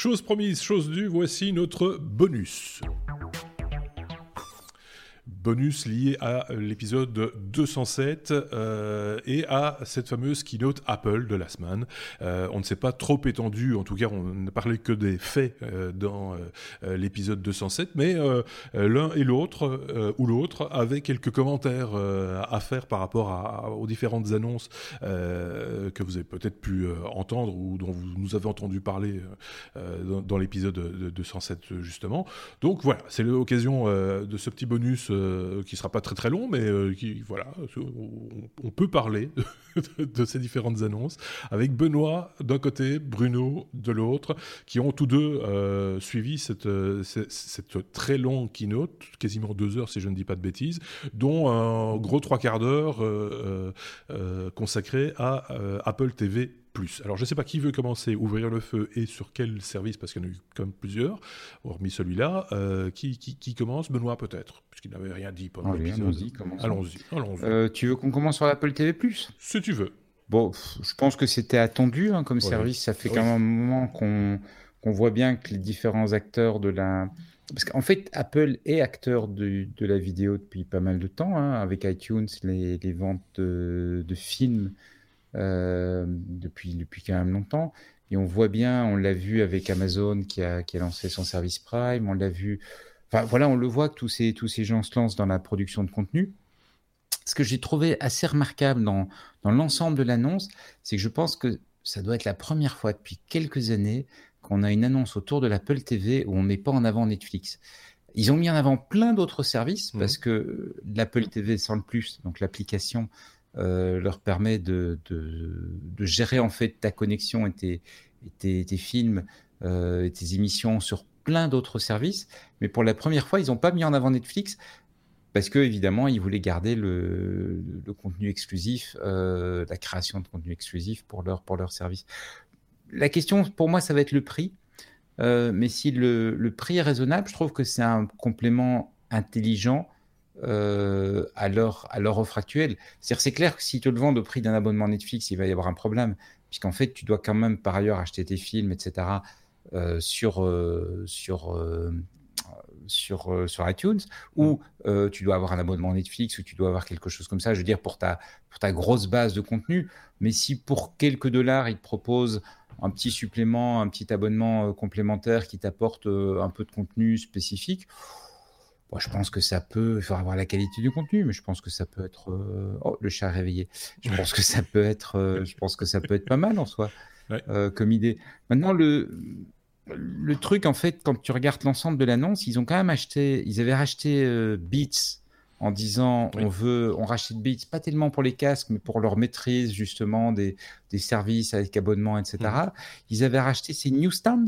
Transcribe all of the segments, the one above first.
Chose promise, chose due, voici notre bonus bonus lié à l'épisode 207 euh, et à cette fameuse keynote Apple de la semaine. Euh, on ne s'est pas trop étendu, en tout cas on n'a parlé que des faits euh, dans l'épisode 207, mais l'un et l'autre, ou l'autre, avaient quelques commentaires à faire par rapport aux différentes annonces que vous avez peut-être pu entendre ou dont vous nous avez entendu parler dans, dans l'épisode 207 justement. Donc voilà, c'est l'occasion de ce petit bonus euh, qui sera pas très très long, mais euh, qui voilà, on, peut parler de, ces différentes annonces avec Benoît d'un côté, Bruno de l'autre, qui ont tous deux euh, suivi cette, cette, très longue keynote, quasiment deux heures si je ne dis pas de bêtises, dont un gros trois quarts d'heure consacré à Apple TV alors je ne sais pas qui veut commencer, ouvrir le feu et sur quel service, parce qu'il y en a eu comme plusieurs, hormis celui-là. Euh, qui, qui, commence? Benoît peut-être, puisqu'il n'avait rien dit pendant l'épisode. Allons-y, allons-y. Euh, tu veux qu'on commence sur l'Apple TV Plus? Si tu veux. Bon, je pense que c'était attendu hein, comme service. Ça fait quand même un moment qu'on voit bien que les différents acteurs de la... Parce qu'en fait, Apple est acteur de, de, la vidéo depuis pas mal de temps, hein, avec iTunes, les, les ventes de, de films depuis, depuis quand même longtemps. Et on voit bien, on l'a vu avec Amazon qui a, qui a lancé son service Prime, on l'a vu. Enfin voilà, on le voit que tous ces, tous ces gens se lancent dans la production de contenu. Ce que j'ai trouvé assez remarquable dans, dans l'ensemble de l'annonce, c'est que je pense que ça doit être la première fois depuis quelques années qu'on a une annonce autour de l'Apple TV où on ne met pas en avant Netflix. Ils ont mis en avant plein d'autres services mmh. parce que l'Apple TV sans le plus, donc l'application, euh, leur permet de, de, gérer en fait ta connexion et tes, tes, films euh, et tes émissions sur plein d'autres services. Mais pour la première fois, ils n'ont pas mis en avant Netflix parce que évidemment, ils voulaient garder le, le contenu exclusif, euh, la création de contenu exclusif pour leur, pour leur service. La question, pour moi, ça va être le prix. mais si le, le, prix est raisonnable, je trouve que c'est un complément intelligent euh, à, leur, à leur offre actuelle. C'est-à-dire, c'est clair que si tu le vends au prix d'un abonnement Netflix, il va y avoir un problème, puisqu'en fait, tu dois quand même par ailleurs acheter tes films, etc., euh, sur, euh, sur, sur, sur iTunes, ou mm. tu dois avoir un abonnement Netflix, ou tu dois avoir quelque chose comme ça, je veux dire, pour ta, pour ta grosse base de contenu. Mais si pour quelques dollars, ils te proposent un petit supplément, un petit abonnement complémentaire qui t'apporte un peu de contenu spécifique, je pense que ça peut, il faudra voir la qualité du contenu, mais je pense que ça peut être. Euh, oh, le chat réveillé. Je pense que ça peut être. Euh, je pense que ça peut être pas mal en soi euh, comme idée. Maintenant, le le truc en fait, quand tu regardes l'ensemble de l'annonce, ils ont quand même acheté. Ils avaient racheté Beats en disant on veut, on rachète Beats, pas tellement pour les casques, mais pour leur maîtrise justement des, des services avec abonnement, etc. Mmh. Ils avaient racheté ces newsstands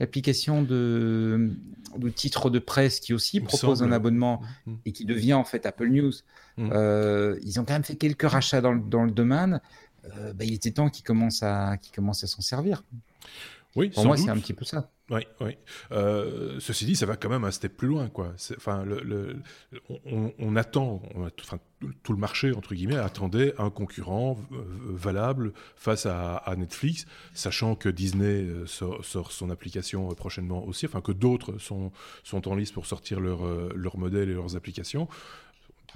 l'application de, de titre de presse qui aussi propose un abonnement mm, mm. et qui devient en fait Apple News. Mm. Euh, ils ont quand même fait quelques rachats dans le, dans le domaine. Euh, bah, il était temps qu'ils commencent à, qu'ils commencent à s'en servir. Oui, Pour moi, c'est un petit peu ça. Oui, oui. Euh, ceci dit, ça va quand même un step plus loin, quoi. Enfin, le, on, attend, enfin, tout le marché entre guillemets attendait un concurrent euh, valable face à, Netflix, sachant que Disney euh, sort, son application prochainement aussi, enfin que d'autres sont sont en liste pour sortir leur leur modèle et leurs applications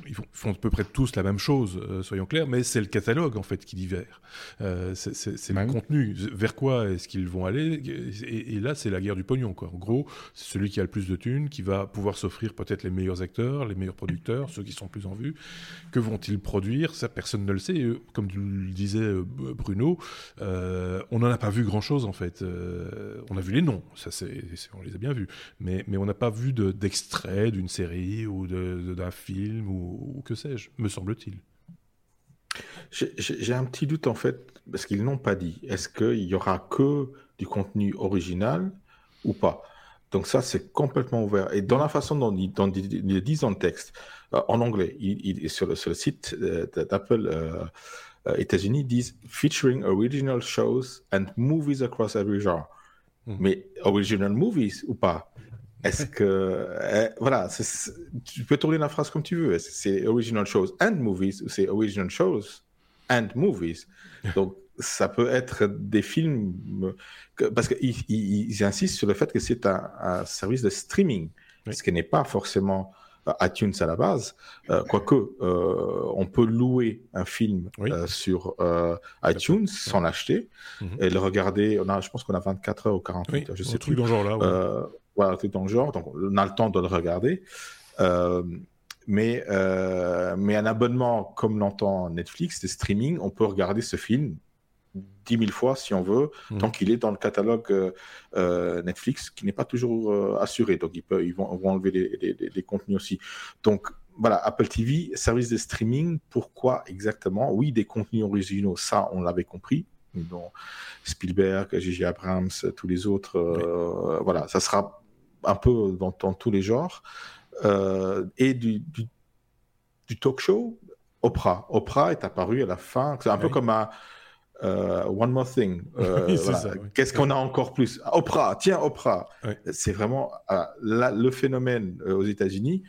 ils font, à peu près tous la même chose, euh, soyons clairs, mais c'est le catalogue en fait qui diffère. Euh, c'est le bah contenu. Vers quoi est-ce qu'ils vont aller? Et, là, c'est la guerre du pognon. Quoi. En gros, c'est celui qui a le plus de thunes qui va pouvoir s'offrir peut-être les meilleurs acteurs, les meilleurs producteurs, ceux qui sont plus en vue. Que vont-ils produire? Ça, personne ne le sait. comme le disait euh, Bruno, on n'en a pas vu grand-chose en fait. on a vu les noms, ça, on les a bien vus, mais, mais on n'a pas vu d'extrait d'une série ou d'un film ou ou, que sais-je, me semble-t-il. J'ai un petit doute en fait, parce qu'ils n'ont pas dit. Est-ce qu'il y aura que du contenu original ou pas? Donc ça, c'est complètement ouvert. Et dans la façon dont ils, le disent dans le texte, euh, en anglais, il, sur, le, site euh, d'Apple euh, États-Unis, ils disent featuring original shows and movies across every genre. Hmm. Mais original movies ou pas? Est-ce que. Eh, voilà, tu peux tourner la phrase comme tu veux. C'est original shows and movies ou c'est original shows and movies? Donc, ça peut être des films parce qu'ils insistent sur le fait que c'est un, service de streaming, ce qui n'est pas forcément euh, iTunes à la base, euh, quoique euh, on peut louer un film sur iTunes sans l'acheter mhm. et le regarder. On a, je pense qu'on a 24 heures ou 48 heures, je sais truc dans genre là. Voilà, truc dans le genre. Donc on a le temps de le regarder. mais, mais un abonnement comme l'entend Netflix, des streaming, on peut regarder ce film 10 000 fois si on veut, mhm. tant qu'il est dans le catalogue euh, euh, Netflix, qui n'est pas toujours euh, assuré. Donc, ils, peuvent, ils vont, vont enlever les, contenus aussi. Donc, voilà, Apple TV, service de streaming, pourquoi exactement? Oui, des contenus originaux, ça, on l'avait compris. dont Spielberg, J.J. Abrams, tous les autres, voilà, ça sera un peu dans, tous les genres. et du, du, talk show, Oprah. Oprah est apparu à la fin. C'est un peu comme un euh, one More Thing. Euh, Qu'est-ce qu'on a encore plus? Oprah, tiens, Oprah. C'est vraiment euh, le phénomène aux États-Unis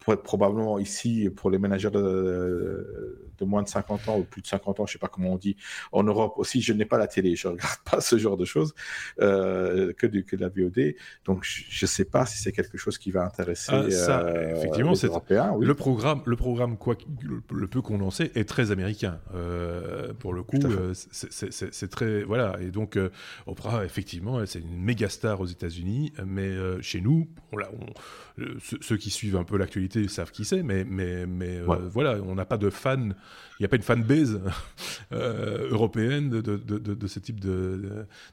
probablement ici pour les managers de, de, moins de 50 ans ou plus de 50 ans, je sais pas comment on dit, en Europe aussi, je n'ai pas la télé, je regarde pas ce genre de choses euh, que, du, que de la VOD, donc je ne sais pas si c'est quelque chose qui va intéresser ah, ça, euh, effectivement, les Européens. Le programme, le programme quoi, le, peu qu'on en sait, est très américain. Euh, pour le coup, c'est très voilà, et donc Oprah, effectivement, c'est une méga star aux États-Unis, mais chez nous, on, on, ceux qui suivent un peu l'actualité savent qui c'est, mais, mais, mais euh, voilà, on n'a pas de fan, il n'y a pas une fanbase euh, européenne de, de, de, de, ce type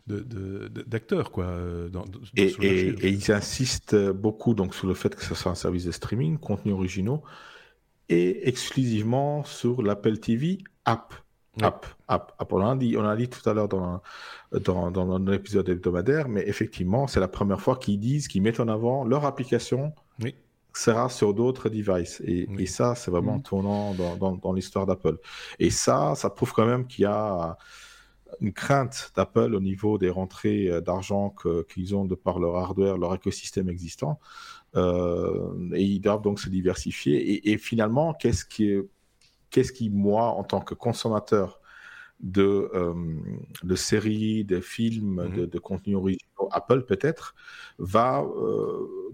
d'acteurs. quoi. Euh, et, et, ils insistent beaucoup donc, sur le fait que ce soit un service de streaming, contenu originaux, et exclusivement sur l'Apple TV app. App, app, On, a dit, on a dit tout à l'heure dans, dans, dans l'épisode hebdomadaire, mais effectivement, c'est la première fois qu'ils disent, qu'ils mettent en avant leur application oui sera sur d'autres devices. Et, et ça, c'est vraiment mm. tournant dans, dans, l'histoire d'Apple. Et ça, ça prouve quand même qu'il y a une crainte d'Apple au niveau des rentrées euh, d'argent qu'ils ont de par leur hardware, leur écosystème existant. Euh, et ils doivent donc se diversifier. Et, finalement, qu'est-ce qui, qu'est-ce qui, moi, en tant que consommateur de, euh, de séries, de films, mm-hmm. de, de contenus originaux, Apple peut-être, va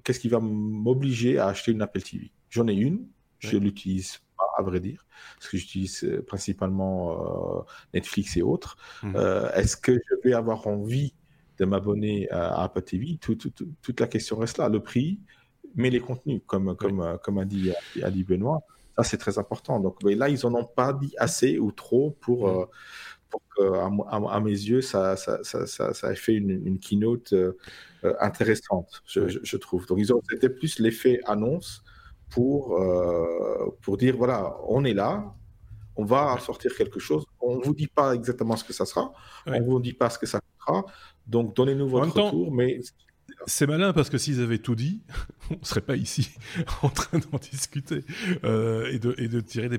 qu'est-ce qui va m'obliger à acheter une Apple TV J'en ai une, je ne l'utilise pas, à vrai dire, parce que j'utilise euh, principalement euh, Netflix et autres. Mhm. Euh, est-ce que je vais avoir envie de m'abonner à, Apple TV Toute la question reste là. Le prix, mais les contenus, comme, comme, comme a, dit, a dit Benoît, ça c'est très important. Donc là, ils n'en ont pas dit assez ou trop pour, mhm à, mes yeux, ça, ça, ça, ça, a fait une, keynote euh, euh, intéressante, je, trouve. Donc, ils ont, c'était plus l'effet annonce pour, euh, pour dire voilà, on est là, on va sortir quelque chose. On ne vous dit pas exactement ce que ça sera, on ne vous dit pas ce que ça sera. Donc, donnez-nous votre retour, mais c'est malin parce que s'ils avaient tout dit, on serait pas ici en train d'en discuter euh, et, de, tirer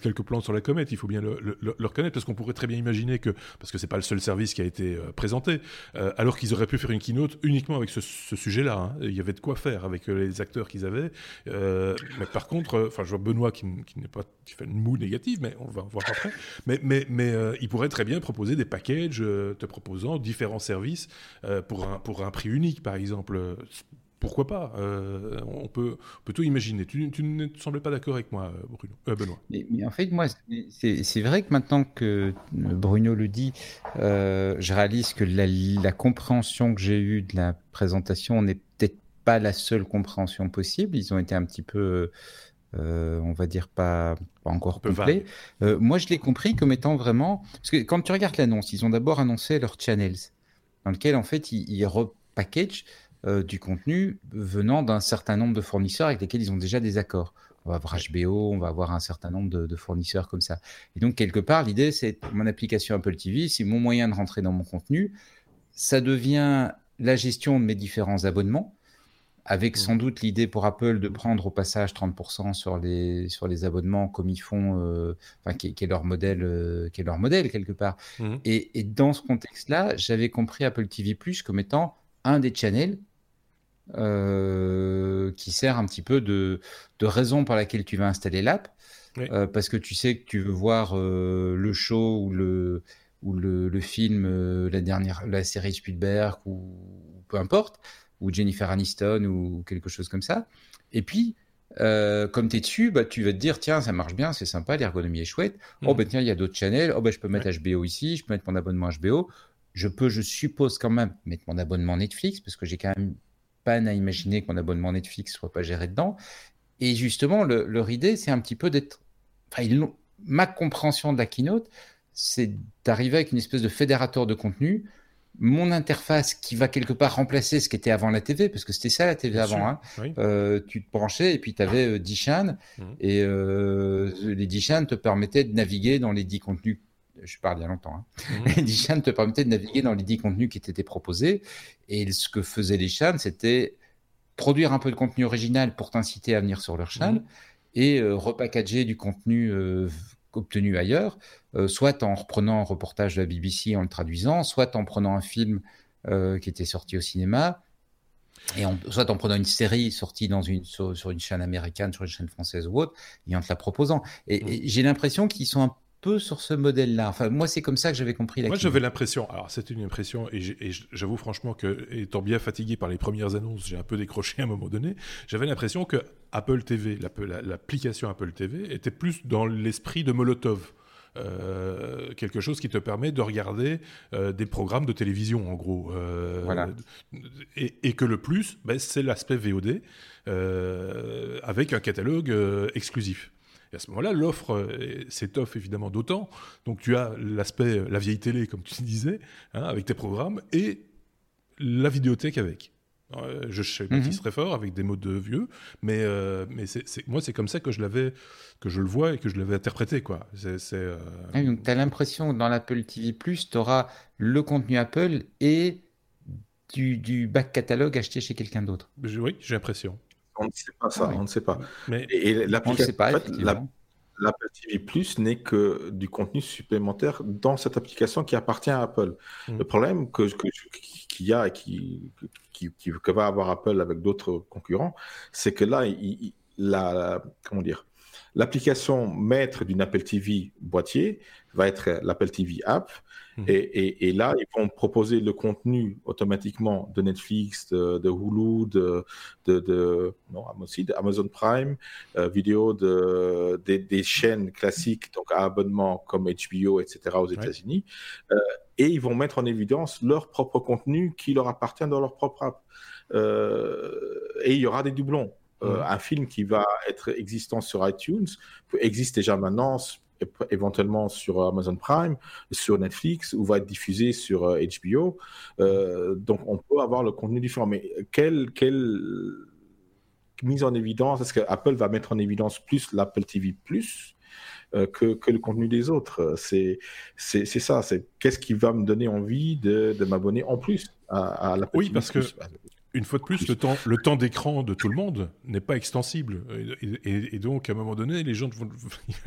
quelques plans sur la comète. Il faut bien le, le, reconnaître parce qu'on pourrait très bien imaginer que, parce que c'est pas le seul service qui a été euh, présenté, euh, alors qu'ils auraient pu faire une keynote uniquement avec ce, sujet-là. Hein. Il y avait de quoi faire avec les acteurs qu'ils avaient. mais par contre, enfin, je vois Benoît qui, qui fait une moue négative, mais on va voir après. Mais, mais, mais il pourrait très bien proposer des packages te proposant différents services pour un prix unique, par exemple pourquoi pas euh, on, peut, peut tout imaginer. Tu, ne semblais pas d'accord avec moi, Bruno, euh, Benoît. Mais, en fait, moi, c'est vrai que maintenant que Bruno le dit, euh, je réalise que la, compréhension que j'ai eue de la présentation n'est peut-être pas la seule compréhension possible. Ils ont été un petit peu, on va dire, pas, encore complets. moi, je l'ai compris comme étant vraiment... Parce que quand tu regardes l'annonce, ils ont d'abord annoncé leurs channels, dans lequel, en fait, ils, ils repackagent euh, du contenu venant d'un certain nombre de fournisseurs avec lesquels ils ont déjà des accords. On va avoir HBO, on va avoir un certain nombre de, fournisseurs comme ça. Et donc, quelque part, l'idée, c'est mon application Apple TV, c'est mon moyen de rentrer dans mon contenu. Ça devient la gestion de mes différents abonnements, avec sans doute l'idée pour Apple de prendre au passage 30% sur les, sur les abonnements comme ils font, euh, enfin, qui, est leur modèle, euh, qui est leur modèle quelque part. Mmh. Et, et, dans ce contexte-là, j'avais compris Apple TV Plus comme étant un des channels euh, qui sert un petit peu de, de, raison pour laquelle tu vas installer l'app. Euh, parce que tu sais que tu veux voir euh, le show ou le, ou le, film, la dernière, la série Spielberg ou peu importe, ou Jennifer Aniston ou quelque chose comme ça. Et puis, comme tu es dessus, bah, tu vas te dire, tiens, ça marche bien, c'est sympa, l'ergonomie est chouette. Oh, ben tiens, il y a d'autres channels. Oh, ben je peux mettre HBO ici, je peux mettre mon abonnement HBO. Je peux, je suppose quand même, mettre mon abonnement Netflix, parce que j'ai quand même peine à imaginer que mon abonnement Netflix soit pas géré dedans. Et justement, leur idée, c'est un petit peu d'être. Enfin, ma compréhension de la keynote, c'est d'arriver avec une espèce de fédérateur de contenu mon interface qui va quelque part remplacer ce qui était avant la TV, parce que c'était ça la TV avant. Hein. Euh, tu te branchais et puis tu avais 10 euh, chaînes, mmh. et euh, les 10 chaînes te permettaient de naviguer dans les 10 contenus. Je parle il y a longtemps. Hein. Mmh. Les 10 chaînes te permettaient de naviguer dans les 10 contenus qui t'étaient proposés. Et ce que faisaient les chaînes, c'était produire un peu de contenu original pour t'inciter à venir sur leur chaîne mmh. et repackager du contenu obtenu ailleurs, euh, soit en reprenant un reportage de la BBC en le traduisant, soit en prenant un film euh, qui était sorti au cinéma, et soit en prenant une série sortie dans une, sur, une chaîne américaine, sur une chaîne française ou autre, et en te la proposant. Et, mmh. j'ai l'impression qu'ils sont un peu sur ce modèle-là. Enfin, moi, c'est comme ça que j'avais compris la Moi, j'avais l'impression, alors c'était une impression, et j'avoue franchement que, étant bien fatigué par les premières annonces, j'ai un peu décroché à un moment donné, j'avais l'impression que Apple TV, l'application Apple TV, était plus dans l'esprit de Molotov. Euh, quelque chose qui te permet de regarder euh, des programmes de télévision en gros. Euh, voilà. et, que le plus, ben, c'est l'aspect VOD avec un catalogue exclusif. Et à ce moment-là, l'offre euh, s'étoffe évidemment d'autant. Donc tu as l'aspect, euh, la vieille télé, comme tu disais, hein, avec tes programmes, et la vidéothèque avec. Euh, je sais pas qui serait fort avec des mots de vieux, mais, mais c'est, moi c'est comme ça que je l'avais, que je le vois et que je l'avais interprété quoi. C'est, donc tu as l'impression que dans l'Apple TV tu auras le contenu Apple et du, du back catalogue acheté chez quelqu'un d'autre. Oui, j'ai l'impression. On ne sait pas ça, on ne sait pas. Mais et l'application, l'Apple TV Plus n'est que du contenu supplémentaire dans cette application qui appartient à Apple. Mm. Le problème que, qu'il y a et qui, qui, que va avoir Apple avec d'autres concurrents, c'est que là, il, la, comment dire, l'application maître d'une Apple TV boîtier va être l'Apple TV App Mhm. Et, là, ils vont proposer le contenu automatiquement de Netflix, de, Hulu, de, de, non, aussi d'Amazon Prime, euh, vidéo de, des, chaînes classiques, donc à abonnement comme HBO, etc. aux États-Unis. Euh, et ils vont mettre en évidence leur propre contenu qui leur appartient dans leur propre app. Euh, et il y aura des doublons. Mhm. Un film qui va être existant sur iTunes existe déjà maintenant éventuellement sur Amazon Prime, sur Netflix, ou va être diffusé sur HBO. Euh, euh, donc, on peut avoir le contenu différent. Mais quelle, quelle mise en évidence Est-ce que Apple va mettre en évidence plus l'Apple TV Plus euh, que, que, le contenu des autres? C'est ça. C'est qu'est-ce qui va me donner envie de, de m'abonner en plus à, à l'Apple Oui, parce que une fois de plus, le temps, le temps d'écran de tout le monde n'est pas extensible. Et, donc, à un moment donné, les gens vont,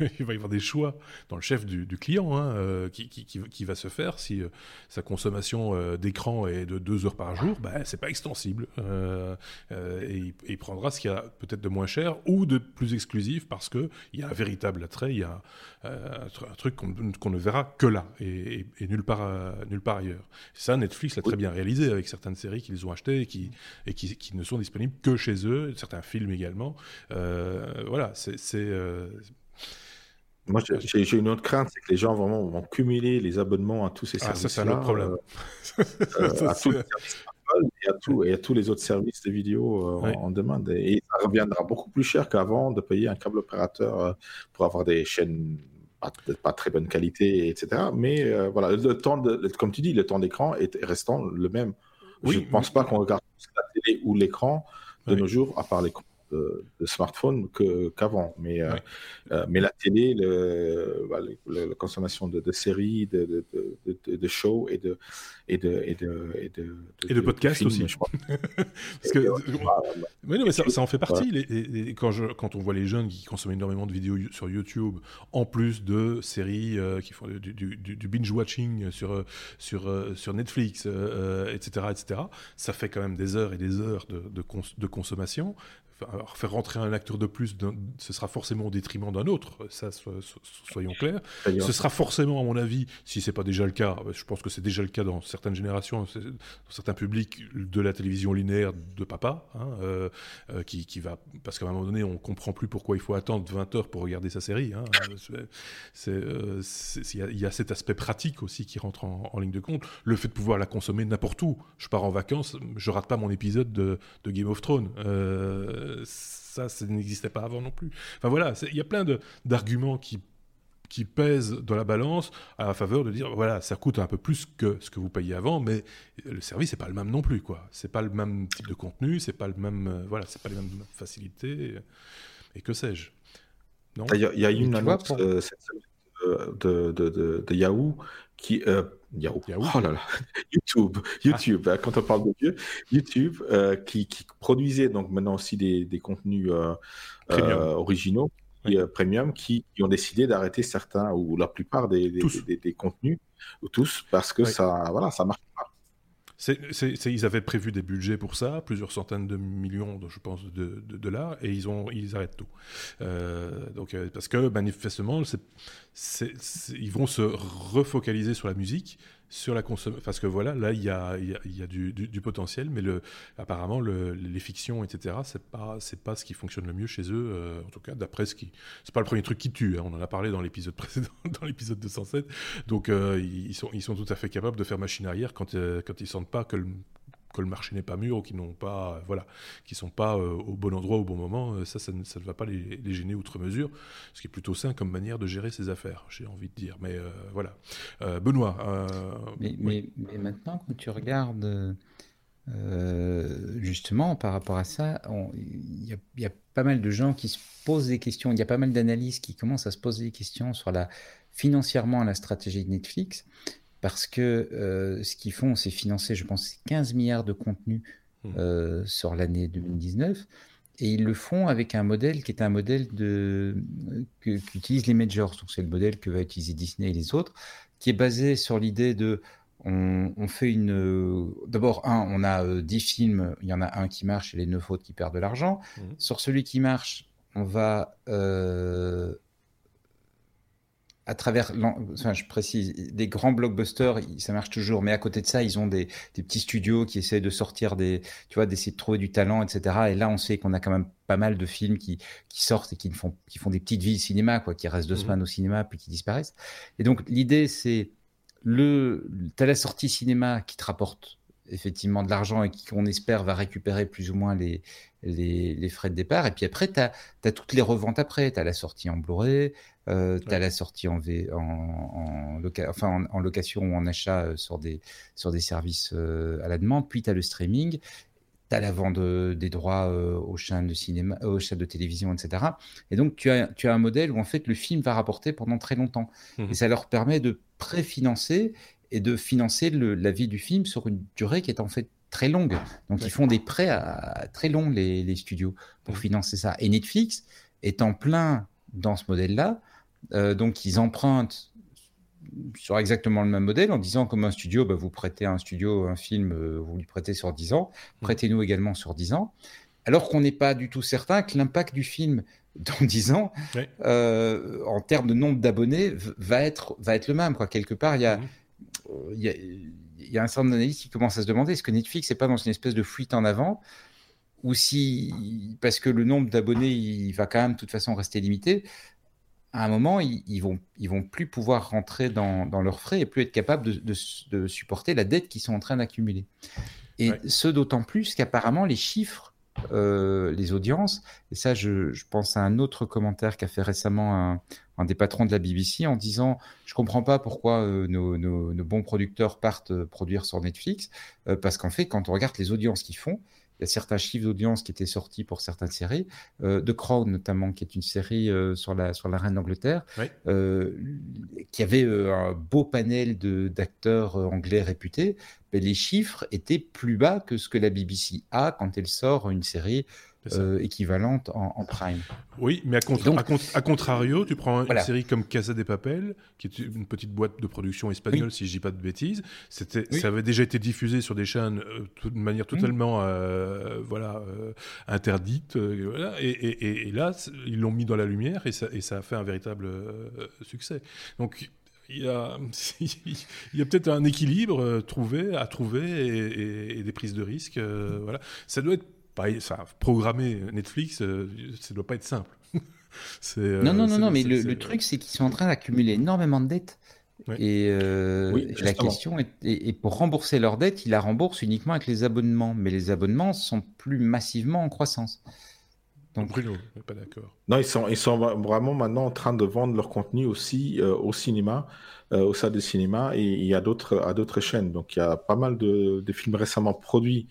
il va y avoir des choix dans le chef du, client hein, euh, qui, qui, qui, va se faire. Si euh, sa consommation euh, d'écran est de deux heures par jour, bah, c'est pas extensible. et, il prendra ce qu'il y a peut-être de moins cher ou de plus exclusif parce qu'il y a un véritable attrait, il y a un, truc qu'on ne verra que là et, nulle, part, nulle part ailleurs. Ça, Netflix l'a très bien réalisé avec certaines séries qu'ils ont achetées et qui et qui, ne sont disponibles que chez eux, certains films également. Euh, voilà, c'est. Euh, Moi, j'ai une autre crainte, c'est que les gens vraiment vont cumuler les abonnements à tous ces services. Ah, ça, c'est un autre problème. Euh, à tous les et à, tout, et à, tous les autres services de vidéo en demande. Et, ça reviendra beaucoup plus cher qu'avant de payer un câble opérateur pour avoir des chaînes pas, pas très bonne qualité, etc. Mais voilà, le temps de, comme tu dis, le temps d'écran est restant le même. Je ne pense pas qu'on regarde la télé ou l'écran de nos jours, à part l'écran de, smartphone qu'avant. mais, euh, euh, mais la télé, le, la consommation de, séries, de, de, shows et de, et de, et de, et de, et de podcasts aussi. Je crois. Parce que, mais non, mais ça, ça, en fait partie. Les, quand, je, quand on voit les jeunes qui consomment énormément de vidéos sur YouTube, en plus de séries euh, qui font du, du, du binge-watching sur, sur, sur Netflix, etc., etc., ça fait quand même des heures et des heures de, de, de consommation faire rentrer un acteur de plus, ce sera forcément au détriment d'un autre, ça, soyons clairs. Ce sera forcément, à mon avis, si c'est pas déjà le cas, je pense que c'est déjà le cas dans certaines générations, dans certains publics de la télévision linéaire de papa, hein, euh, euh, qui, qui, va, parce qu'à un moment donné, on comprend plus pourquoi il faut attendre 20 heures pour regarder sa série. Hein. Euh, il y, a cet aspect pratique aussi qui rentre en, ligne de compte. Le fait de pouvoir la consommer n'importe où. Je pars en vacances, je rate pas mon épisode de, de Game of Thrones. Ça, ça n'existait pas avant non plus. Enfin voilà, il y a plein d'arguments qui qui pèsent dans la balance à la faveur de dire voilà ça coûte un peu plus que ce que vous payez avant mais le service n'est pas le même non plus quoi. C'est pas le même type de contenu c'est pas le même voilà c'est pas les mêmes facilités et que sais-je. Non? Il y, a une annonce euh, de, de, de, Yahoo qui euh, Yahoo. Oh là là. YouTube, YouTube. Hein, quand on parle de Dieu, YouTube euh, qui, qui, produisait donc maintenant aussi des, des contenus originaux premium qui, ont décidé d'arrêter certains ou la plupart des, des, contenus, ou tous, parce que ça, voilà, ça marche pas. Ils avaient prévu des budgets pour ça, plusieurs centaines de millions, je pense, de, dollars, et ils, ont, ils arrêtent tout. Euh, donc, euh, parce que manifestement, ils vont se refocaliser sur la musique, sur la consommation. Parce que voilà, là, il y a, y a du, potentiel, mais apparemment, le, les fictions, etc., c'est pas, pas ce qui fonctionne le mieux chez eux, euh, en tout cas, d'après ce qui. C'est pas le premier truc qui tue, hein, on en a parlé dans l'épisode précédent, dans l'épisode 207. Donc, euh, ils, sont, ils sont tout à fait capables de faire machine arrière quand, euh, quand ils sentent pas que le, que le marché n'est pas mûr ou qui n'ont pas, voilà, qui sont pas euh, au bon endroit au bon moment, euh, ça, ça ne, ça ne va pas les, gêner outre mesure, ce qui est plutôt sain comme manière de gérer ses affaires, j'ai envie de dire. Mais euh, voilà. Benoît. Mais, mais, maintenant, quand tu regardes. justement, par rapport à ça, il y, y, a pas mal de gens qui se posent des questions, il y a pas mal d'analyses qui commencent à se poser des questions sur la financièrement la stratégie de Netflix parce que euh, ce qu'ils font, c'est financer, je pense, 15 milliards de contenus mmh. euh, sur l'année 2019. Et ils le font avec un modèle qui est un modèle de, qu'utilisent les majors. Donc, c'est le modèle que va utiliser Disney et les autres, qui est basé sur l'idée de on, fait une. D'abord, un, on a 10 euh, films, il y en a un qui marche et les 9 autres qui perdent de l'argent. Mmh. Sur celui qui marche, on va à travers, enfin, je précise, des grands blockbusters, ça marche toujours, mais à côté de ça, ils ont des, des petits studios qui essaient de sortir des, tu vois, d'essayer de trouver du talent, etc. Et là, on sait qu'on a quand même pas mal de films qui, qui sortent et qui font, qui font des petites vies cinéma, quoi, qui restent deux mmh semaines au cinéma puis qui disparaissent. Et donc, l'idée, c'est le, t'as la sortie cinéma qui te rapporte effectivement de l'argent et qui, on espère, va récupérer plus ou moins les, les, les frais de départ. Et puis après, tu as, as, toutes les reventes après. Tu as la sortie en Blu-ray, euh, tu as la sortie en, v, en, en, enfin, en, location ou en achat euh, sur, des, sur des services euh, à la demande, puis tu as le streaming, tu as la vente des droits aux chaînes de cinéma, aux chaînes de télévision, etc. Et donc tu as, tu as un modèle où en fait le film va rapporter pendant très longtemps. Mmh et ça leur permet de préfinancer et de financer le, la vie du film sur une durée qui est en fait très longue. Donc ils font des prêts à, très longs, les, les, studios, pour financer ça. Et Netflix est en plein dans ce modèle-là. Euh, donc, ils empruntent sur exactement le même modèle en disant comme un studio, bah, vous prêtez un studio, un film, euh, vous lui prêtez sur 10 ans, mmh. prêtez-nous également sur 10 ans, alors qu'on n'est pas du tout certain que l'impact du film dans 10 ans, euh, en termes de nombre d'abonnés, va être, va être le même. Quoi. Quelque part, il y a, mmh. Il y a, y a un certain nombre d'analystes qui commencent à se demander est-ce que Netflix n'est pas dans une espèce de fuite en avant ou si, parce que le nombre d'abonnés, il va quand même de toute façon rester limité, à un moment, ils, ils, vont, ils vont plus pouvoir rentrer dans, dans leurs frais et plus être capables de, de, supporter la dette qu'ils sont en train d'accumuler. Et ce d'autant plus qu'apparemment les chiffres, euh, les audiences, et ça je, je, pense à un autre commentaire qu'a fait récemment un, un, des patrons de la BBC en disant je comprends pas pourquoi euh, nos, nos, nos, bons producteurs partent euh, produire sur Netflix, euh, parce qu'en fait quand on regarde les audiences qu'ils font, il y a certains chiffres d'audience qui étaient sortis pour certaines séries, The Crown notamment, qui est une série sur, la, sur la reine d'Angleterre, qui avait un beau panel d'acteurs anglais réputés, mais les chiffres étaient plus bas que ce que la BBC a quand elle sort une série euh, équivalente en, Prime. Oui, mais à, contrario, tu prends une série comme Casa de Papel, qui est une petite boîte de production espagnole, si je dis pas de bêtises. C'était, Ça avait déjà été diffusé sur des chaînes euh, de manière totalement euh, voilà, interdite. et, là, ils l'ont mis dans la lumière et ça, et ça a fait un véritable succès. Donc, il y a, il y a peut-être un équilibre trouvé, à trouver et, des prises de risques. voilà. Ça doit être programmer Netflix, euh, ça ne doit pas être simple. Euh, non, non, non, non, mais le, truc, c'est qu'ils sont en train d'accumuler énormément de dettes. Et, euh, la question est, et, pour rembourser leurs dettes, ils la remboursent uniquement avec les abonnements. Mais les abonnements sont plus massivement en croissance. Donc Bruno, pas d'accord. Non, ils sont, ils sont vraiment maintenant en train de vendre leur contenu aussi au cinéma, au sein des cinémas, et il y a d'autres à d'autres chaînes. Donc il y a pas mal de, de films récemment produits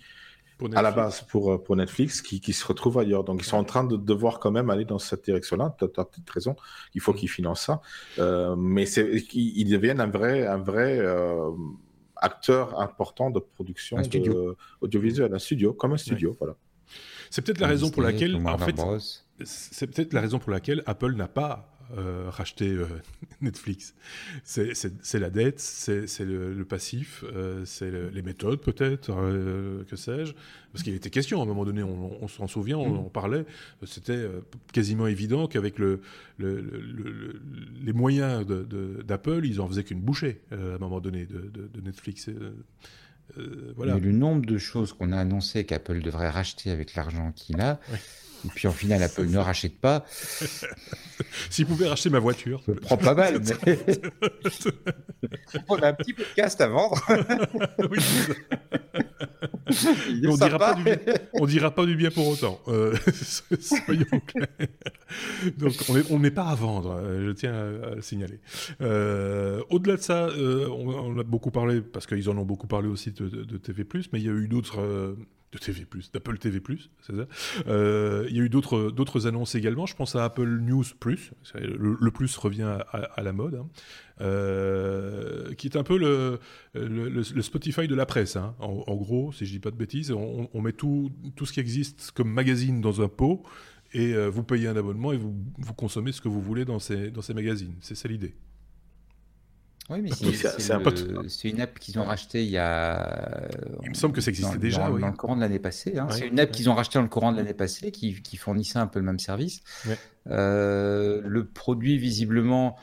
à la base pour, euh, pour Netflix qui, qui, se retrouvent ailleurs. Donc ils sont en train de devoir quand même aller dans cette direction-là. Tu as, peut-être raison, il faut mm. qu'ils financent ça. Euh, mais ils, deviennent un vrai, un vrai euh, acteur important de production de, audiovisuelle, un studio, comme un studio. Voilà. C'est peut-être la raison pour laquelle, en fait, c'est peut-être la raison pour laquelle Apple n'a pas euh, racheter euh, Netflix. C'est la dette, c'est le, passif, euh, c'est les méthodes peut-être, que sais-je. Parce qu'il était question à un moment donné, on, s'en souvient, on, en parlait. C'était quasiment évident qu'avec le, les moyens d'Apple, ils en faisaient qu'une bouchée à un moment donné de, Netflix. voilà. Mais le nombre de choses qu'on a annoncé qu'Apple devrait racheter avec l'argent qu'il a, et puis en final, Apple ne rachète pas. S'il pouvait racheter ma voiture. Je prends pas mal. Mais... On a un petit podcast à vendre. oui, on, dira pas du bien, on dira pas du bien pour autant. Euh, soyons clairs. Donc on n'est pas à vendre, euh, je tiens à, le signaler. Euh, au-delà de ça, on, on, a beaucoup parlé, parce qu'ils en ont beaucoup parlé aussi de, de TV+, mais il y a eu d'autres de TV+, d'Apple TV+, c'est ça. Euh, il y a eu d'autres d'autres annonces également. Je pense à Apple News Plus. Le, plus revient à, la mode, hein. euh, qui est un peu le, le, Spotify de la presse. Hein. En, gros, si je dis pas de bêtises, on, met tout tout ce qui existe comme magazine dans un pot et euh, vous payez un abonnement et vous, vous consommez ce que vous voulez dans ces dans ces magazines. C'est ça l'idée. Oui, mais c'est une app qu'ils ont rachetée il y a. Il me semble que ça existait déjà. Dans, le courant de l'année passée. Hein. c'est une app qu'ils ont rachetée dans le courant de l'année passée qui, qui, fournissait un peu le même service. Euh, le produit, visiblement,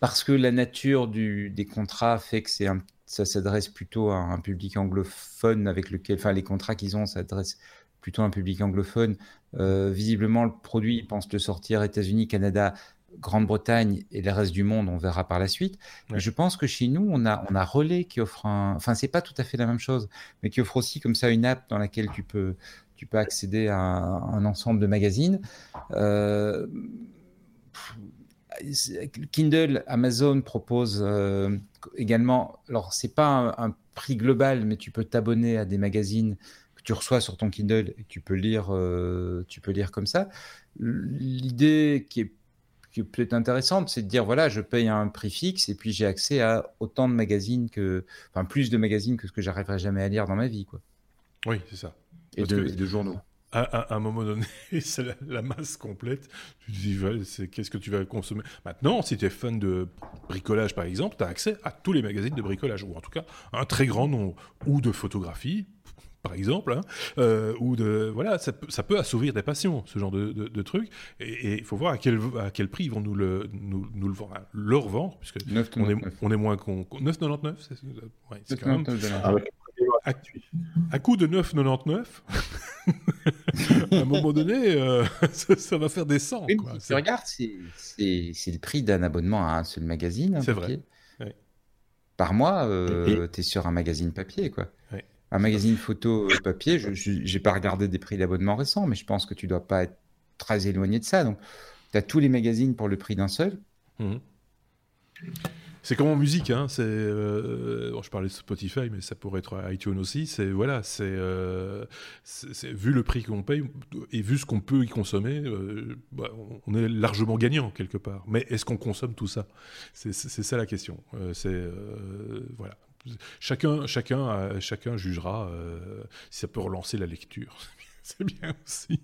parce que la nature du, des contrats fait que c'est un, ça s'adresse plutôt à un public anglophone avec lequel. Enfin, les contrats qu'ils ont s'adressent plutôt à un public anglophone. Euh, visiblement, le produit, ils pensent le sortir États-Unis, Canada Grande-Bretagne et le reste du monde, on verra par la suite. je pense que chez nous, on a, on a Relais qui offre un. Enfin, c'est pas tout à fait la même chose, mais qui offre aussi comme ça une app dans laquelle tu peux, tu peux accéder à un, ensemble de magazines. Euh, Kindle, Amazon propose euh, également. Alors, c'est pas un, prix global, mais tu peux t'abonner à des magazines que tu reçois sur ton Kindle et tu peux lire, euh, tu peux lire comme ça. L'idée qui est qui est peut-être intéressante, c'est de dire voilà, je paye un prix fixe et puis j'ai accès à autant de magazines que, enfin, plus de magazines que ce que j'arriverai jamais à lire dans ma vie, quoi. Oui, c'est ça. Et de, journaux. À, un moment donné, c'est la, masse complète. Tu te dis, qu'est-ce que tu vas consommer? Maintenant, si tu es fan de bricolage, par exemple, tu as accès à tous les magazines de bricolage, ou en tout cas un très grand nombre, ou de photographie, par exemple, hein, euh, ou de voilà, ça, peut assouvir des passions, ce genre de, de, trucs. Et il faut voir à quel, à quel prix ils vont nous le, nous, nous le vendre, leur vendre, puisque on est, on est moins con. 9,99 c'est quand même. À, à, coût de 9,99, à un moment donné, euh, ça, va faire des 100. Oui, quoi. Tu regardes, c'est le prix d'un abonnement à un seul magazine. C'est vrai. Par mois, euh, tu es sur un magazine papier, quoi un magazine photo euh, papier, je n'ai pas regardé des prix d'abonnement récents, mais je pense que tu dois pas être très éloigné de ça. Donc, tu as tous les magazines pour le prix d'un seul. Mhm. C'est comme en musique, hein, euh, je parlais de Spotify, mais ça pourrait être iTunes aussi. C'est voilà, c'est, euh, vu le prix qu'on paye et vu ce qu'on peut y consommer, bah, on est largement gagnant quelque part. Mais est-ce qu'on consomme tout ça? C'est, ça la question. c'est voilà. Chacun, chacun, chacun jugera euh, si ça peut relancer la lecture. C'est bien aussi.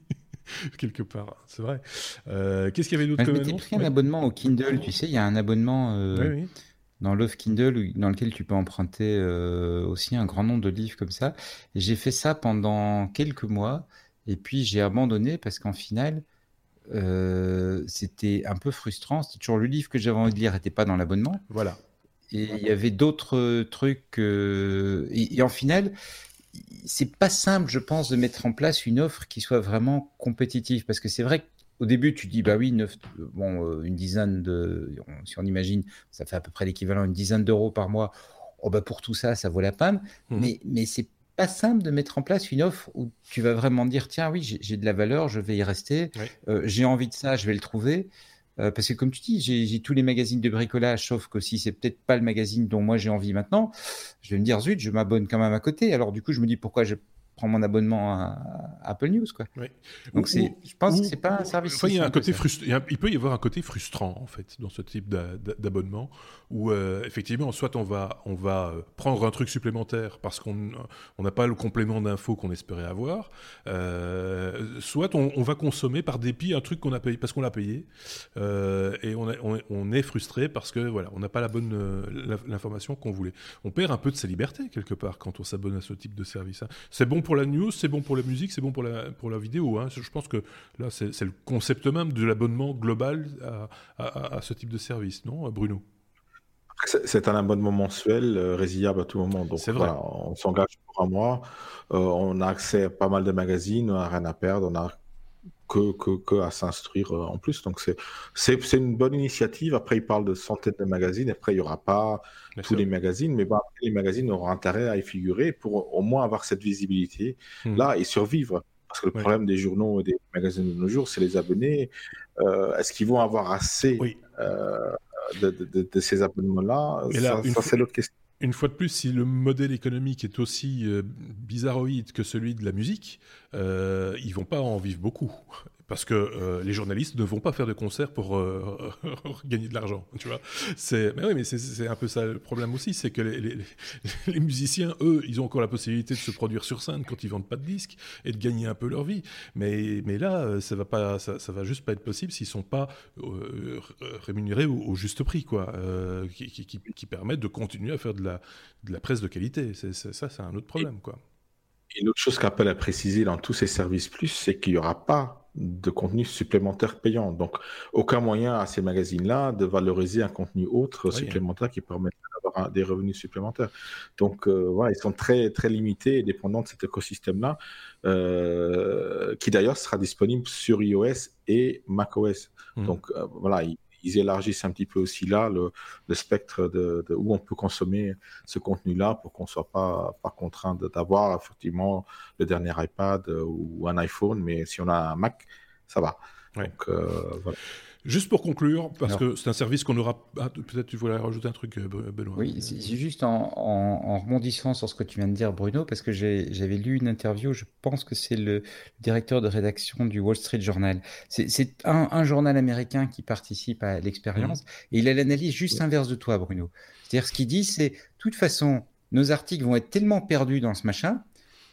quelque part. C'est vrai. Euh, qu'est-ce qu'il y avait d'autre Je pris un abonnement au Kindle. Tu sais, il y a un abonnement euh, dans Love Kindle dans lequel tu peux emprunter aussi un grand nombre de livres comme ça. J'ai fait ça pendant quelques mois. Et puis j'ai abandonné parce qu'en final, c'était un peu frustrant. C'était toujours le livre que j'avais envie de lire n'était pas dans l'abonnement. Voilà. Et il y avait d'autres trucs. et, en final, c'est pas simple, je pense, de mettre en place une offre qui soit vraiment compétitive. Parce que c'est vrai qu'au début, tu dis, bah oui, bon, euh, une dizaine de. Si on imagine, ça fait à peu près l'équivalent d'une dizaine d'euros par mois. Oh, bah pour tout ça, ça vaut la peine. Mmh. Mais, mais c'est pas simple de mettre en place une offre où tu vas vraiment dire, tiens, oui, j'ai de la valeur, je vais y rester. Euh, j'ai envie de ça, je vais le trouver. Euh, parce que comme tu dis, j'ai tous les magazines de bricolage, sauf que si c'est peut-être pas le magazine dont moi j'ai envie maintenant, je vais me dire zut, je m'abonne quand même à côté. Alors du coup, je me dis pourquoi je prends mon abonnement à, Apple News. Quoi. Donc c'est, je pense que c'est pas un service. il, y a un côté il peut y avoir un côté frustrant en fait dans ce type d'abonnement où euh, effectivement, soit on va, on va euh, prendre un truc supplémentaire parce qu'on n'a pas le complément d'infos qu'on espérait avoir, euh, soit on, va consommer par dépit un truc qu'on a payé parce qu'on l'a payé et on, on, est frustré parce que voilà, on n'a pas la bonne l'information qu'on voulait. On perd un peu de sa liberté quelque part quand on s'abonne à ce type de service. Hein. C'est bon pour la news, c'est bon pour la musique, c'est bon pour la, pour la vidéo. Hein. Je pense que là, c'est le concept même de l'abonnement global à, à ce type de service, non, Bruno? C'est un abonnement mensuel euh, résiliable à tout moment. Donc voilà, on s'engage pour un mois. Euh, on a accès à pas mal de magazines, on n'a rien à perdre, on a que, que, que à s'instruire euh, en plus. Donc c'est une bonne initiative. Après, il parle de centaines de magazines. Après, il n'y aura pas tous les magazines, mais bah, les magazines auront intérêt à y figurer pour au moins avoir cette visibilité hmm. là et survivre. Parce que le problème des journaux et des magazines de nos jours, c'est les abonnés. Est-ce qu'ils vont avoir assez de, ces abonnements-là? Ça, c'est l'autre question. Une fois de plus, si le modèle économique est aussi euh, bizarroïde que celui de la musique, euh, ils vont pas en vivre beaucoup parce que euh, les journalistes ne vont pas faire de concerts pour euh, gagner de l'argent, tu vois. Mais oui, mais c'est un peu ça le problème aussi, c'est que les, musiciens, eux, ils ont encore la possibilité de se produire sur scène quand ils vendent pas de disques et de gagner un peu leur vie. Mais, mais là, euh, ça va pas, ça, va juste pas être possible s'ils sont pas rémunérés au, juste prix, quoi, qui, qui, permettent de continuer à faire de la, de la presse de qualité. C'est, ça, c'est un autre problème, quoi. Et une autre chose qu'Apple a précisé dans tous ces services plus, c'est qu'il n'y aura pas de contenu supplémentaire payant. Donc, aucun moyen à ces magazines-là de valoriser un contenu autre supplémentaire qui permet d'avoir des revenus supplémentaires. Donc, euh, voilà, ils sont très, très limités et dépendants de cet écosystème-là, euh, qui d'ailleurs sera disponible sur iOS et macOS. Mmh. Donc, euh, voilà, ils élargissent un petit peu aussi là le, spectre de, où on peut consommer ce contenu-là pour qu'on soit pas, pas contraint d'avoir effectivement le dernier iPad ou un iPhone, mais si on a un Mac, ça va. Donc, euh, voilà. Juste pour conclure, parce que c'est un service qu'on aura. Ah, peut-être tu voulais rajouter un truc, euh, Benoît? Oui, c'est juste en, en, rebondissant sur ce que tu viens de dire, Bruno, parce que j'avais lu une interview, je pense que c'est le directeur de rédaction du Wall Street Journal. C'est un, un, journal américain qui participe à l'expérience, mmh. et il a l'analyse juste inverse de toi, Bruno. C'est-à-dire, ce qu'il dit, c'est, de toute façon, nos articles vont être tellement perdus dans ce machin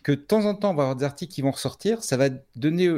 que de temps en temps, on va avoir des articles qui vont ressortir, ça va donner,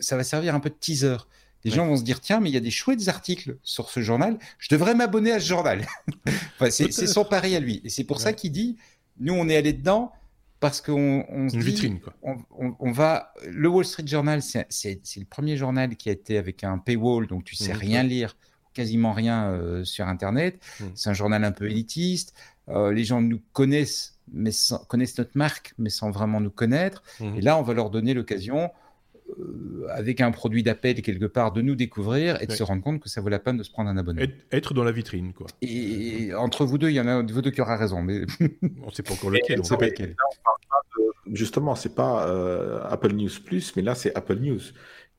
ça va servir un peu de teaser. Les gens vont se dire tiens, mais il y a des chouettes articles sur ce journal, je devrais m'abonner à ce journal. c'est son pari à lui. Et c'est pour ça qu'il dit nous, on est allé dedans parce qu'on on se Une dit, vitrine, quoi. On, va. Le Wall Street Journal, c'est le premier journal qui a été avec un paywall, donc tu sais mmh, rien lire, quasiment rien euh, sur Internet. Mmh. C'est un journal un peu élitiste. Euh, les gens nous connaissent, mais connaissent notre marque, mais sans vraiment nous connaître. Mmh. Et là, on va leur donner l'occasion avec un produit d'appel quelque part, de nous découvrir et de se rendre compte que ça vaut la peine de se prendre un abonnement. Être dans la vitrine, quoi. Et entre vous deux, il y en a vous deux qui aura raison, mais on ne sait pas encore lequel. On sait pas lequel. Justement, c'est pas euh, Apple News Plus, mais là c'est Apple News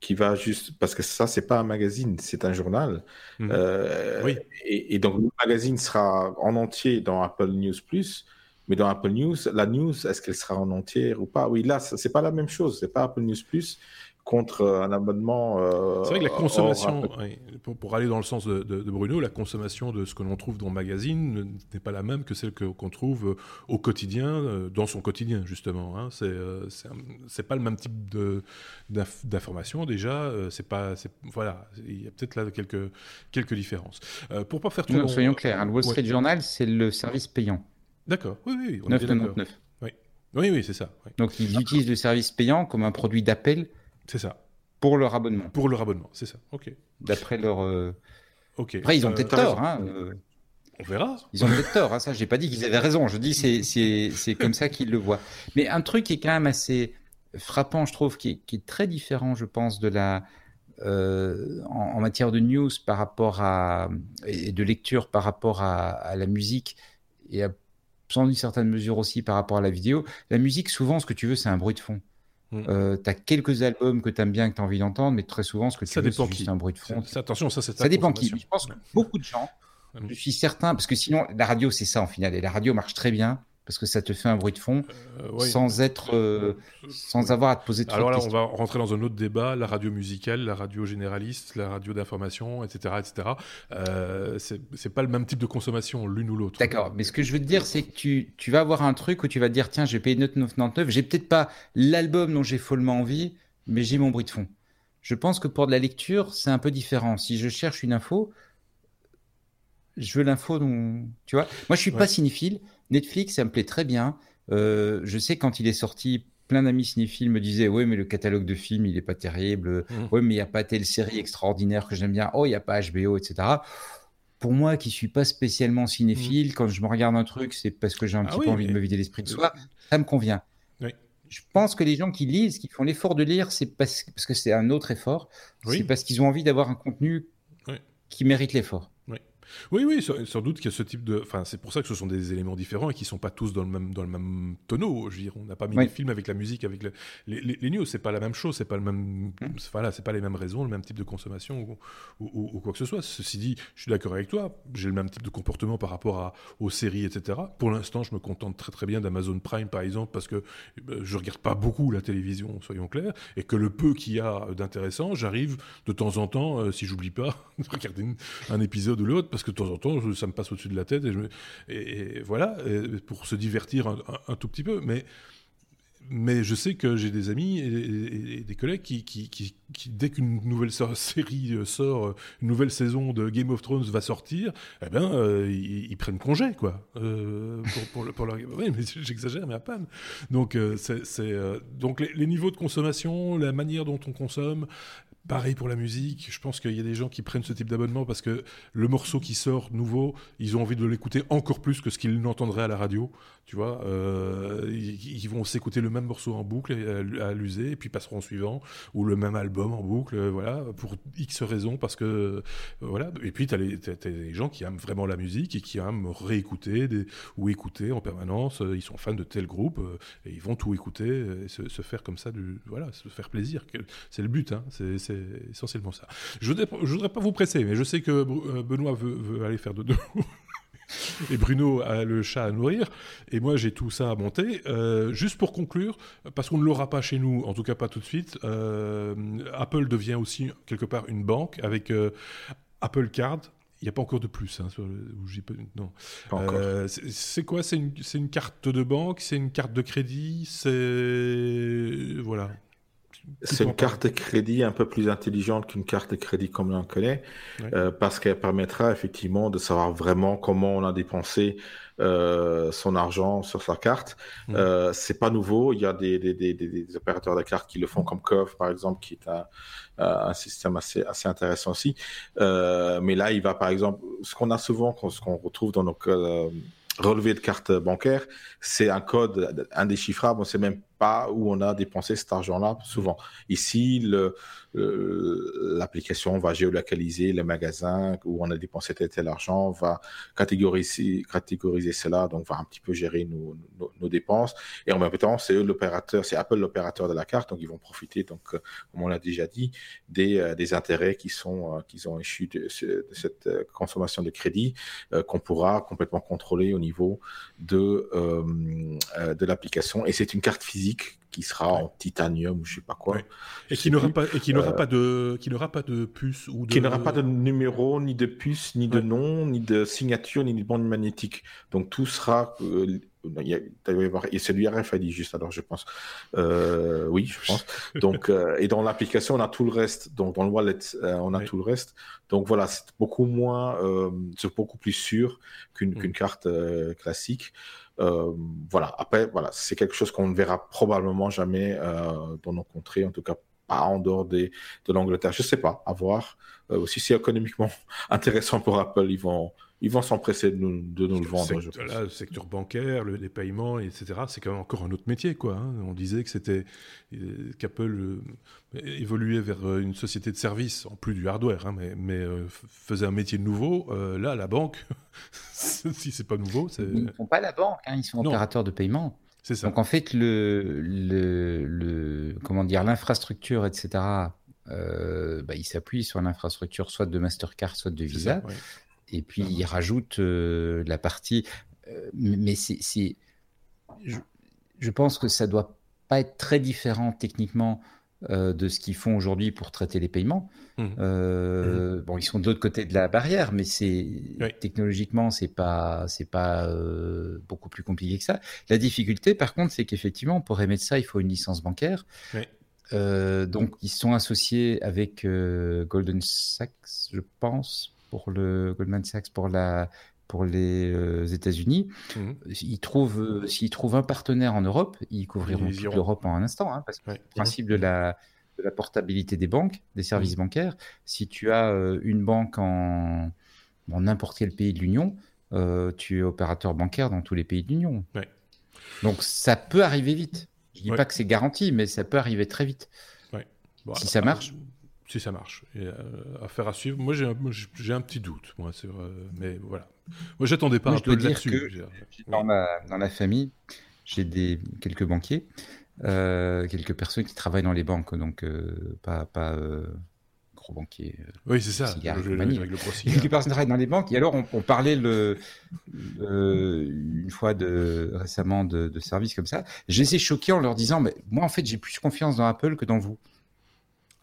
qui va juste parce que ça c'est pas un magazine, c'est un journal. Mmh. Euh, oui. Et, et, donc le magazine sera en entier dans Apple News Plus mais dans Apple News, la news, est-ce qu'elle sera en entière ou pas? Oui, là, c'est pas la même chose. C'est pas Apple News Plus contre un abonnement. c'est vrai que la consommation, pour, aller dans le sens de, Bruno, la consommation de ce que l'on trouve dans le magazine n'est pas la même que celle qu'on trouve au quotidien, dans son quotidien justement. Hein. C'est pas le même type d'information déjà. C'est pas, voilà, il y a peut-être là quelques quelques différences. pour pas faire trop. soyons clairs, hein, le Wall Street Journal, c'est le service payant. D'accord, oui, oui. 9,99. Oui, oui, oui c'est ça. Donc ils utilisent le service payant comme un produit d'appel. C'est ça. Pour leur abonnement. Pour leur abonnement, c'est ça. Ok. D'après leur. Euh, ok. Après, ils ont euh, peut-être tort. Hein, euh. On verra. Ils ont peut-être tort. Hein, ça, j'ai pas dit qu'ils avaient raison. Je dis c'est comme ça qu'ils le voient. Mais un truc qui est quand même assez frappant, je trouve, qui est, qui est très différent, je pense, de la en, en, matière de news par rapport à et de lecture par rapport à, à la musique et à sans une certaine mesure aussi par rapport à la vidéo. La musique, souvent, ce que tu veux, c'est un bruit de fond. Mm. Euh, tu as quelques albums que tu aimes bien, que tu as envie d'entendre, mais très souvent, ce que tu veux, c'est juste un bruit de fond. attention, ça, c'est Ça dépend qui. Je pense que beaucoup de gens, je suis certain, parce que sinon, la radio, c'est ça en final, et la radio marche très bien parce que ça te fait un bruit de fond euh, sans être, euh, sans avoir à te poser trop Alors là, on va rentrer dans un autre débat la radio musicale, la radio généraliste, la radio d'information, etc., etc. Euh, c'est pas le même type de consommation l'une ou l'autre. D'accord, mais ce que je veux te dire, c'est que tu, tu vas avoir un truc où tu vas te dire tiens, je vais payer 9,99, j'ai peut-être pas l'album dont j'ai follement envie, mais j'ai mon bruit de fond. Je pense que pour de la lecture, c'est un peu différent. Si je cherche une info, je veux l'info dont. Tu vois Moi, je suis pas cinéphile. Netflix, ça me plaît très bien. Euh, je sais quand il est sorti, plein d'amis cinéphiles me disaient Oui, mais le catalogue de films, il est pas terrible. Mmh. Oui, mais il n'y a pas telle série extraordinaire que j'aime bien. Oh, il n'y a pas HBO, etc. Pour moi, qui suis pas spécialement cinéphile, mmh. quand je me regarde un truc, c'est parce que j'ai un ah petit peu envie de me vider l'esprit de soi. Ça me convient. Je pense que les gens qui lisent, qui font l'effort de lire, c'est parce, que c'est un autre effort. C'est parce qu'ils ont envie d'avoir un contenu qui mérite l'effort. Oui, oui, sans, doute qu'il y a ce type de. Enfin, c'est pour ça que ce sont des éléments différents et qui ne sont pas tous dans le même, dans le même tonneau. Je veux dire, on n'a pas mis les films avec la musique, avec les, les, les, news. C'est pas la même chose, c'est pas le même. Mmh. Voilà, c'est pas les mêmes raisons, le même type de consommation ou, quoi que ce soit. Ceci dit, je suis d'accord avec toi. J'ai le même type de comportement par rapport à, aux séries, etc. Pour l'instant, je me contente très très bien d'Amazon Prime, par exemple, parce que euh, je regarde pas beaucoup la télévision, soyons clairs, et que le peu qu'il y a d'intéressant, j'arrive de temps en temps, euh, si j'oublie pas, de regarder un épisode ou l'autre, parce que de temps en temps, ça me passe au-dessus de la tête, et, voilà, pour se divertir un, tout petit peu. Mais, je sais que j'ai des amis et, des collègues qui, dès qu'une nouvelle série euh, sort, euh, une nouvelle saison de Game of Thrones va sortir, eh ben, euh, ils, prennent congé, quoi. pour, pour. Oui, mais j'exagère, mais à peine. Donc, les, niveaux de consommation, la manière dont on consomme, Pareil pour la musique, je pense qu'il y a des gens qui prennent ce type d'abonnement parce que le morceau qui sort nouveau, ils ont envie de l'écouter encore plus que ce qu'ils n'entendraient à la radio. Tu vois, euh, ils, vont s'écouter le même morceau en boucle à, l'user et puis passeront au suivant ou le même album en boucle, euh, voilà, pour X raisons parce que euh, voilà. Et puis tu as, les gens qui aiment vraiment la musique et qui aiment réécouter ou écouter en permanence. Ils sont fans de tel groupe et ils vont tout écouter et se, faire comme ça, voilà, se faire plaisir. C'est le but, hein, c'est essentiellement ça. Je ne voudrais, pas vous presser, mais je sais que Benoît veut, veut aller faire de deux. et Bruno a le chat à nourrir, et moi j'ai tout ça à monter. Euh, juste pour conclure, parce qu'on ne l'aura pas chez nous, en tout cas pas tout de suite, euh, Apple devient aussi quelque part une banque avec euh, Apple Card. Il n'y a pas encore de plus. Hein, sur le, non. c'est quoi? C'est une, une, carte de banque? C'est une carte de crédit? C'est voilà. C'est une carte de crédit un peu plus intelligente qu'une carte de crédit comme l'on connaît, euh, parce qu'elle permettra effectivement de savoir vraiment comment on a dépensé euh, son argent sur sa carte. Mmh. Euh, c'est pas nouveau. Il y a des, des, des, des, opérateurs de cartes qui le font, comme Cove par exemple, qui est un, un système assez, assez intéressant aussi. Euh, mais là, il va par exemple, ce qu'on a souvent, ce qu'on retrouve dans nos relevés de carte bancaire, c'est un code indéchiffrable. On sait même où on a dépensé cet argent-là souvent. Ici, euh, l'application va géolocaliser le magasin où on a dépensé tel tel argent, va catégoriser, cela, donc va un petit peu gérer nos, dépenses. Et en même temps, c'est l'opérateur, c'est Apple l'opérateur de la carte, donc ils vont profiter, donc euh, comme on l'a déjà dit, des, euh, intérêts qui sont qui ont issus de, de, cette consommation de crédit qu'on pourra complètement contrôler au niveau de de l'application. Et c'est une carte physique physique qui sera en titanium ou je sais pas quoi. Et qui n'aura pas et qui n'aura pas de qui n'aura pas de puce ou de... qui n'aura pas de numéro ni de puce ni de nom ni de signature ni de bande magnétique. Donc tout sera il y a, c'est du RFID juste alors je pense. Euh, oui, je pense. Donc euh, et dans l'application on a tout le reste. Donc dans le wallet euh, on a tout le reste. Donc voilà, c'est beaucoup moins, c'est beaucoup plus sûr qu'une mm. carte classique. voilà. Après voilà, c'est quelque chose qu'on ne verra probablement jamais dans nos contrées, en tout cas pas en dehors des, de l'Angleterre. Je sais pas, à voir. si c'est économiquement intéressant pour Apple, ils vont ils vont s'empresser de nous, de nous le vendre. le secteur bancaire, les paiements, etc., c'est quand même encore un autre métier. Quoi, hein. On disait que c'était euh, qu'Apple euh, évoluait vers euh, une société de services, en plus du hardware, hein, mais, mais faisait un métier nouveau. là, la banque, si c'est pas nouveau, c'est... Ils ne font pas la banque, hein, ils sont opérateurs de paiement. C'est ça. Donc en fait, le, le, le comment dire, l'infrastructure, etc. bah, il s'appuie sur l'infrastructure soit de Mastercard, soit de Visa. Et puis, il rajoute euh, la partie. Euh, mais c'est. Je, je, pense que ça doit pas être très différent techniquement euh, de ce qu'ils font aujourd'hui pour traiter les paiements. Mmh. Mmh. Bon, ils sont de l'autre côté de la barrière, mais c'est technologiquement, c'est pas, c'est pas beaucoup plus compliqué que ça. La difficulté, par contre, c'est qu'effectivement, pour émettre ça, il faut une licence bancaire. donc, ils sont associés avec Golden Sachs, je pense, pour le Goldman Sachs pour la pour les euh, États-Unis. Mmh. Ils trouvent euh, s'ils trouvent un partenaire en Europe, ils couvriront toute l'Europe en un instant, hein, parce que le principe de la de la portabilité des banques, des services mmh. bancaires. Si tu as euh, une banque en n'importe quel pays de l'Union, tu es opérateur bancaire dans tous les pays de l'Union. Donc ça peut arriver vite. Je dis pas que c'est garanti, mais ça peut arriver très vite. si ça marche si ça marche. Et, euh, affaire à suivre. Moi, j'ai un, j'ai un petit doute. Moi, c'est mais voilà. Moi, j'attendais pas un peu là-dessus. Dans, ma, dans la famille, j'ai des quelques banquiers, euh, quelques personnes qui travaillent dans les banques, donc euh, pas pas gros banquiers. oui, c'est ça. Le, le, le quelques personnes travaillent dans les banques. Et alors, on, parlait le, une fois de récemment de, de services comme ça. J'ai essayé choqué en leur disant, mais moi, en fait, j'ai plus confiance dans Apple que dans vous.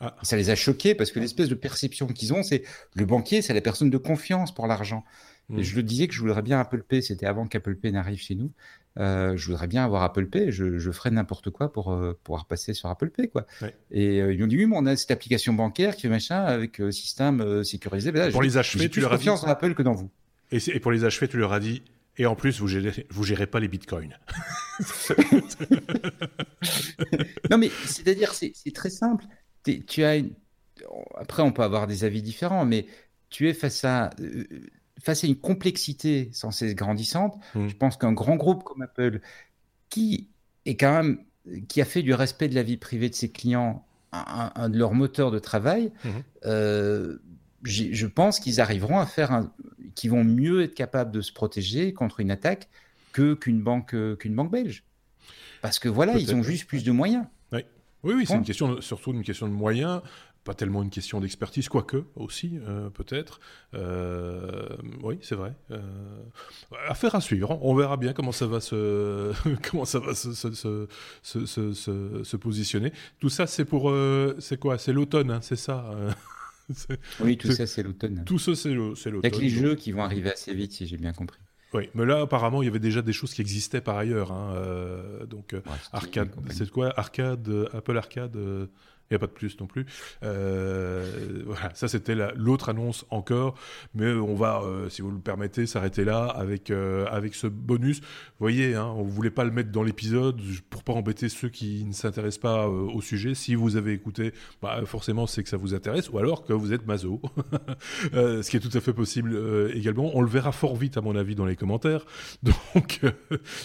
Ah. Ça les a choqués parce que l'espèce de perception qu'ils ont, c'est le banquier, c'est la personne de confiance pour l'argent. Et hmm. je le disais que je voudrais bien Apple Pay, c'était avant qu'Apple Pay n'arrive chez nous. Euh, je voudrais bien avoir Apple Pay, je, je ferais n'importe quoi pour euh, pouvoir passer sur Apple Pay. Quoi. Et euh, ils m'ont dit, oui, mais on a cette application bancaire qui fait machin avec système sécurisé. pour les achever, tu leur as confiance dans Apple que dans vous. Et, et, pour les achever, tu leur as dit, et en plus, vous gérez, vous gérez pas les bitcoins. non, mais c'est-à-dire, c'est très simple tu as après on peut avoir des avis différents, mais tu es face à euh, face à une complexité sans cesse grandissante. Mmh. Je pense qu'un grand groupe comme Apple, qui est quand même qui a fait du respect de la vie privée de ses clients un, de leurs moteurs de travail, mmh. euh, je pense qu'ils arriveront à faire un, qu'ils vont mieux être capables de se protéger contre une attaque que qu'une banque qu'une banque belge. Parce que voilà, ils ont juste plus de moyens. Oui, oui, c'est une question, surtout une question de moyens, pas tellement une question d'expertise, quoique aussi, euh, peut-être. Euh, oui, c'est vrai. Euh, affaire à suivre. On verra bien comment ça va se, comment ça va se, se, se, se positionner. Tout ça, c'est pour, c'est quoi? C'est l'automne, hein, c'est ça Oui, tout ça, c'est l'automne. Tout ça, c'est l'automne. Avec les jeux qui vont arriver assez vite, si j'ai bien compris. Oui, mais là, apparemment, il y avait déjà des choses qui existaient par ailleurs. Hein, euh, donc, euh, arcade, c'est quoi? Arcade, Apple Arcade euh, il n'y a pas de plus non plus. Euh, voilà, ça c'était l'autre annonce encore, mais on va, euh, si vous le permettez, s'arrêter là avec, euh, avec ce bonus. Vous voyez, hein, on ne voulait pas le mettre dans l'épisode pour pas embêter ceux qui ne s'intéressent pas au sujet. Si vous avez écouté, bah, forcément c'est que ça vous intéresse, ou alors que vous êtes mazo, ce qui est tout à fait possible également. On le verra fort vite à mon avis dans les commentaires, donc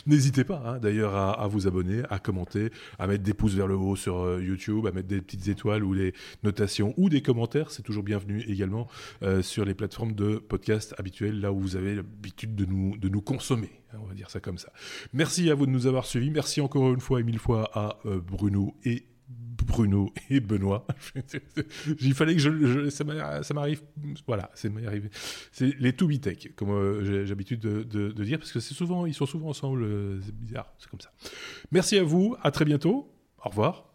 n'hésitez pas hein, d'ailleurs à, à, vous abonner, à commenter, à mettre des pouces vers le haut sur YouTube, à mettre des petits petites étoiles ou les notations ou des commentaires, c'est toujours bienvenu également euh, sur les plateformes de podcast habituelles, là où vous avez l'habitude de nous, de nous consommer. Hein, on va dire ça comme ça. Merci à vous de nous avoir suivis. Merci encore une fois et mille fois à euh, Bruno et Bruno et Benoît. Il fallait que je, je ça m'arrive. Voilà, c'est arrivé. C'est les To Be Tech, comme euh, j'ai l'habitude de, dire, parce que c'est souvent, ils sont souvent ensemble. Euh, c'est bizarre, c'est comme ça. Merci à vous. À très bientôt. Au revoir.